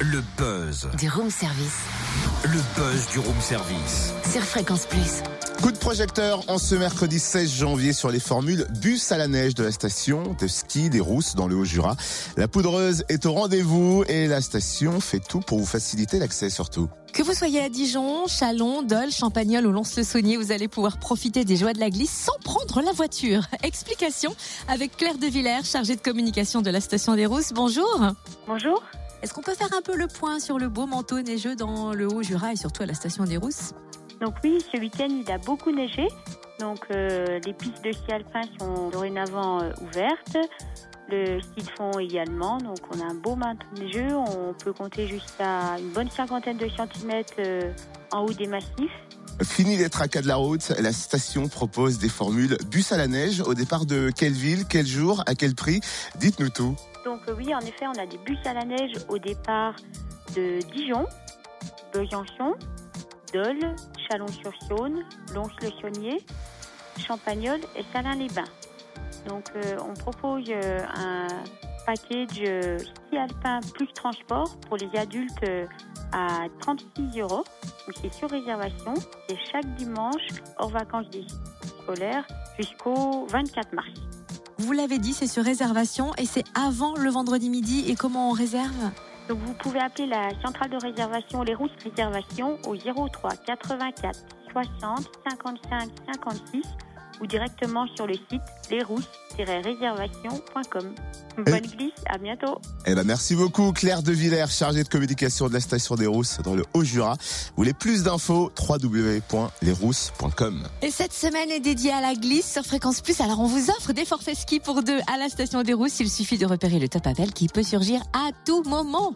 Le buzz. Du room service. Le buzz du room service. Sur Fréquence Plus. Coup de projecteur en ce mercredi 16 janvier sur les formules bus à la neige de la station de ski des Rousses dans le Haut-Jura. La poudreuse est au rendez-vous et la station fait tout pour vous faciliter l'accès surtout. Que vous soyez à Dijon, Chalon, Dole, Champagnol ou Lons-le-Saunier, vous allez pouvoir profiter des joies de la glisse sans prendre la voiture. Explication avec Claire de Villers, chargée de communication de la station des Rousses. Bonjour. Bonjour. Est-ce qu'on peut faire un peu le point sur le beau manteau neigeux dans le Haut-Jura et surtout à la station des Rousses? Donc oui, ce week-end, il a beaucoup neigé. Donc euh, les pistes de ski alpin sont dorénavant euh, ouvertes. Le ski de fond également. Donc on a un beau manteau neigeux. On peut compter jusqu'à une bonne cinquantaine de centimètres euh, en haut des massifs. Fini les tracas de la route, la station propose des formules bus à la neige au départ de quelle ville, quel jour, à quel prix? Dites-nous tout. Donc euh, oui, en effet, on a des bus à la neige au départ de Dijon, Besançon, Dole, Chalon-sur-Saône, Lons-le-Saunier, Champagnol et Salins-les-Bains. Donc euh, on propose euh, un package ski alpin plus transport pour les adultes à 36 euros. C'est sur réservation. C'est chaque dimanche hors vacances scolaires jusqu'au 24 mars. Vous l'avez dit, c'est sur réservation et c'est avant le vendredi midi. Et comment on réserve? Donc vous pouvez appeler la centrale de réservation Les Rousses Réservation au 03 84 60 55 56 ou directement sur le site lesrousses-réservation.com. Bonne glisse, à bientôt. Eh ben merci beaucoup Claire de Villers, chargée de communication de la station des Rousses dans le Haut-Jura. Vous voulez plus d'infos www.lesrousses.com. Et cette semaine est dédiée à la glisse sur Fréquence Plus. Alors on vous offre des forfaits ski pour deux à la station des Rousses. Il suffit de repérer le top appel qui peut surgir à tout moment.